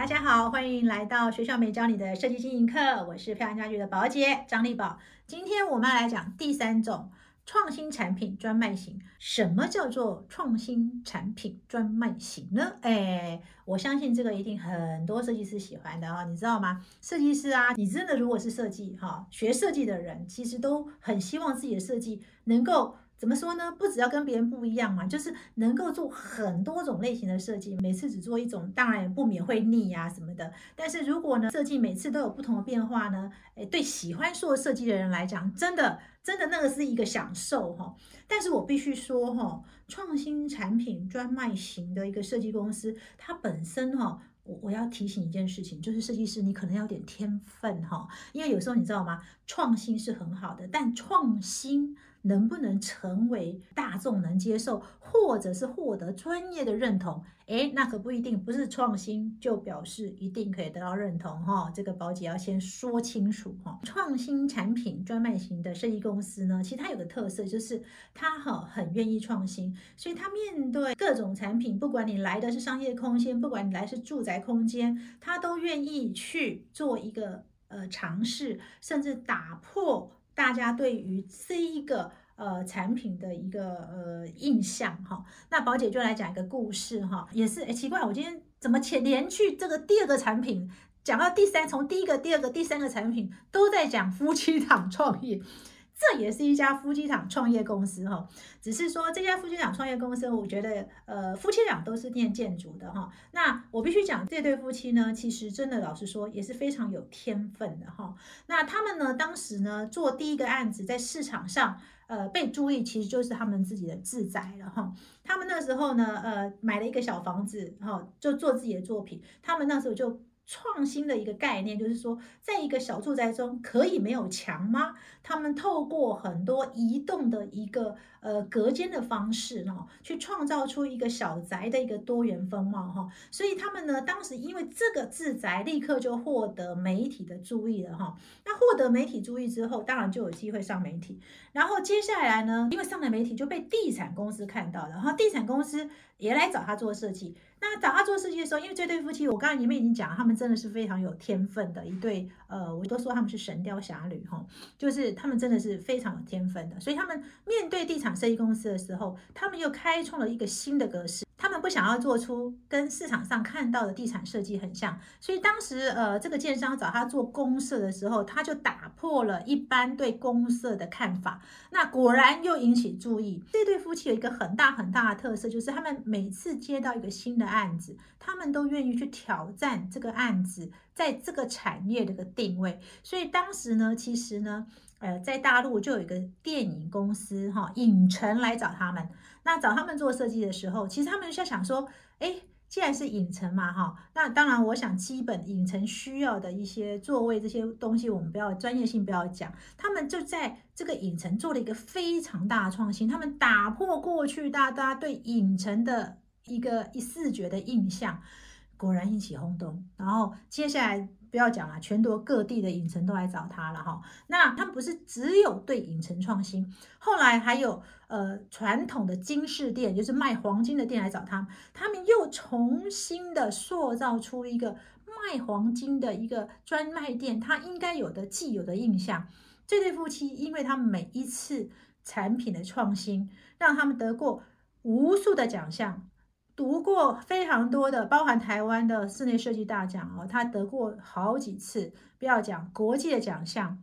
大家好，欢迎来到学校没教你的设计经营课，我是漂亮家具的宝姐张丽宝。今天我们要来讲第三种创新产品专卖型。什么叫做创新产品专卖型呢？哎，我相信这个一定很多设计师喜欢的啊，你知道吗？设计师啊，你真的如果是设计哈，学设计的人，其实都很希望自己的设计能够。怎么说呢？不只要跟别人不一样嘛，就是能够做很多种类型的设计，每次只做一种，当然也不免会腻呀什么的。但是如果呢，设计每次都有不同的变化呢，诶，对喜欢做设计的人来讲，真的真的那个是一个享受哈。但是我必须说哈，创新产品专卖型的一个设计公司，它本身哈，我我要提醒一件事情，就是设计师你可能要点天分哈，因为有时候你知道吗？创新是很好的，但创新。能不能成为大众能接受，或者是获得专业的认同？诶，那可不一定，不是创新就表示一定可以得到认同哈。这个宝姐要先说清楚哈。创新产品专卖型的设计公司呢，其实它有个特色，就是它哈很愿意创新，所以它面对各种产品，不管你来的是商业空间，不管你来是住宅空间，它都愿意去做一个呃尝试，甚至打破。大家对于这一个呃产品的一个呃印象哈，那宝姐就来讲一个故事哈，也是哎奇怪，我今天怎么前连续这个第二个产品讲到第三，从第一个、第二个、第三个产品都在讲夫妻档创业。这也是一家夫妻厂创业公司哈，只是说这家夫妻厂创业公司，我觉得呃夫妻俩都是念建筑的哈。那我必须讲这对夫妻呢，其实真的老实说也是非常有天分的哈。那他们呢，当时呢做第一个案子，在市场上呃被注意，其实就是他们自己的自宅了哈。他们那时候呢，呃买了一个小房子哈，就做自己的作品。他们那时候就。创新的一个概念，就是说，在一个小住宅中可以没有墙吗？他们透过很多移动的一个呃隔间的方式呢，去创造出一个小宅的一个多元风貌哈。所以他们呢，当时因为这个自宅立刻就获得媒体的注意了哈。那获得媒体注意之后，当然就有机会上媒体。然后接下来呢，因为上了媒体就被地产公司看到了，然后地产公司也来找他做设计。那找他做设计的时候，因为这对夫妻，我刚才前面已经讲了，他们真的是非常有天分的一对，呃，我都说他们是神雕侠侣哈，就是他们真的是非常有天分的，所以他们面对地产设计公司的时候，他们又开创了一个新的格式。想要做出跟市场上看到的地产设计很像，所以当时呃这个建商找他做公社的时候，他就打破了一般对公社的看法。那果然又引起注意。这对夫妻有一个很大很大的特色，就是他们每次接到一个新的案子，他们都愿意去挑战这个案子在这个产业的个定位。所以当时呢，其实呢。呃，在大陆就有一个电影公司哈，影城来找他们。那找他们做设计的时候，其实他们就在想说，哎，既然是影城嘛哈，那当然我想基本影城需要的一些座位这些东西，我们不要专业性不要讲。他们就在这个影城做了一个非常大的创新，他们打破过去大家对影城的一个一视觉的印象，果然引起轰动。然后接下来。不要讲了，全国各地的影城都来找他了哈。那他们不是只有对影城创新，后来还有呃传统的金饰店，就是卖黄金的店来找他，他们又重新的塑造出一个卖黄金的一个专卖店，它应该有的既有的印象。这对夫妻，因为他每一次产品的创新，让他们得过无数的奖项。读过非常多的，包含台湾的室内设计大奖哦，他得过好几次，不要讲国际的奖项，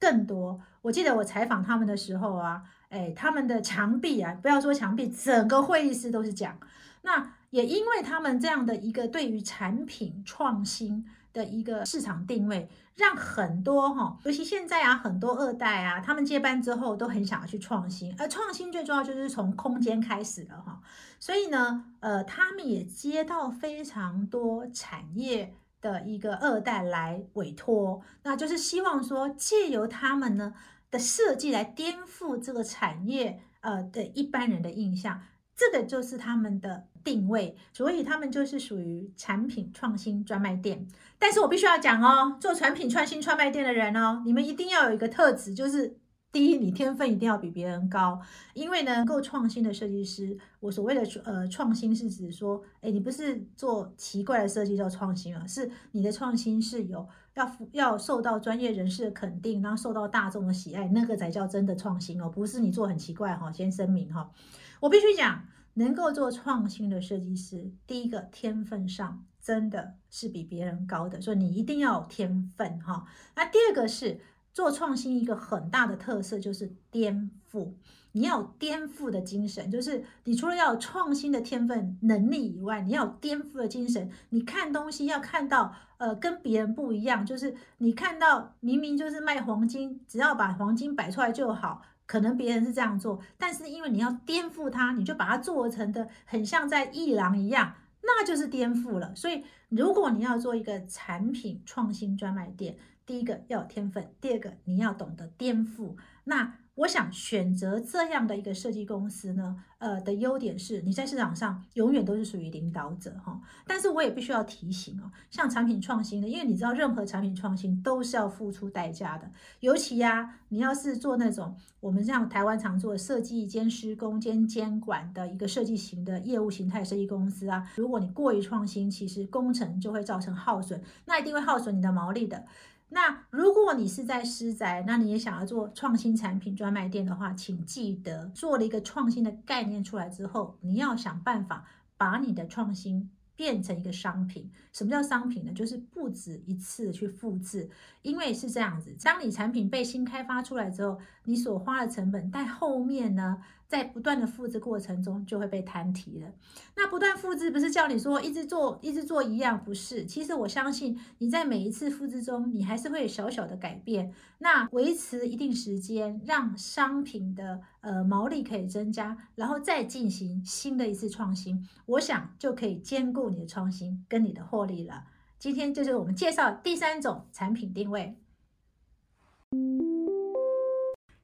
更多。我记得我采访他们的时候啊，哎，他们的墙壁啊，不要说墙壁，整个会议室都是奖。那也因为他们这样的一个对于产品创新。的一个市场定位，让很多哈，尤其现在啊，很多二代啊，他们接班之后都很想要去创新，而创新最重要就是从空间开始了哈。所以呢，呃，他们也接到非常多产业的一个二代来委托，那就是希望说借由他们呢的设计来颠覆这个产业呃的一般人的印象，这个就是他们的。定位，所以他们就是属于产品创新专卖店。但是我必须要讲哦，做产品创新专卖店的人哦，你们一定要有一个特质，就是第一，你天分一定要比别人高，因为呢，够创新的设计师，我所谓的呃创新是指说，哎，你不是做奇怪的设计叫创新啊，是你的创新是有要要受到专业人士的肯定，然后受到大众的喜爱，那个才叫真的创新哦，不是你做很奇怪哈，先声明哈，我必须讲，能够做创新的设计师，第一个天分上真的是比别人高的，所以你一定要有天分哈，那第二个是。做创新一个很大的特色就是颠覆，你要有颠覆的精神，就是你除了要有创新的天分能力以外，你要有颠覆的精神。你看东西要看到，呃，跟别人不一样，就是你看到明明就是卖黄金，只要把黄金摆出来就好，可能别人是这样做，但是因为你要颠覆它，你就把它做成的很像在一郎一样，那就是颠覆了。所以，如果你要做一个产品创新专卖店，第一个要有天分，第二个你要懂得颠覆。那我想选择这样的一个设计公司呢，呃的优点是你在市场上永远都是属于领导者哈。但是我也必须要提醒哦，像产品创新的，因为你知道任何产品创新都是要付出代价的。尤其呀，你要是做那种我们像台湾常做设计兼施工兼监管的一个设计型的业务形态设计公司啊，如果你过于创新，其实工程就会造成耗损，那一定会耗损你的毛利的。那如果你是在私宅，那你也想要做创新产品专卖店的话，请记得做了一个创新的概念出来之后，你要想办法把你的创新。变成一个商品，什么叫商品呢？就是不止一次去复制，因为是这样子，当你产品被新开发出来之后，你所花的成本在后面呢，在不断的复制过程中就会被摊提了。那不断复制不是叫你说一直做一直做一样，不是。其实我相信你在每一次复制中，你还是会有小小的改变。那维持一定时间，让商品的呃毛利可以增加，然后再进行新的一次创新，我想就可以兼顾你的创新跟你的获利了。今天就是我们介绍第三种产品定位。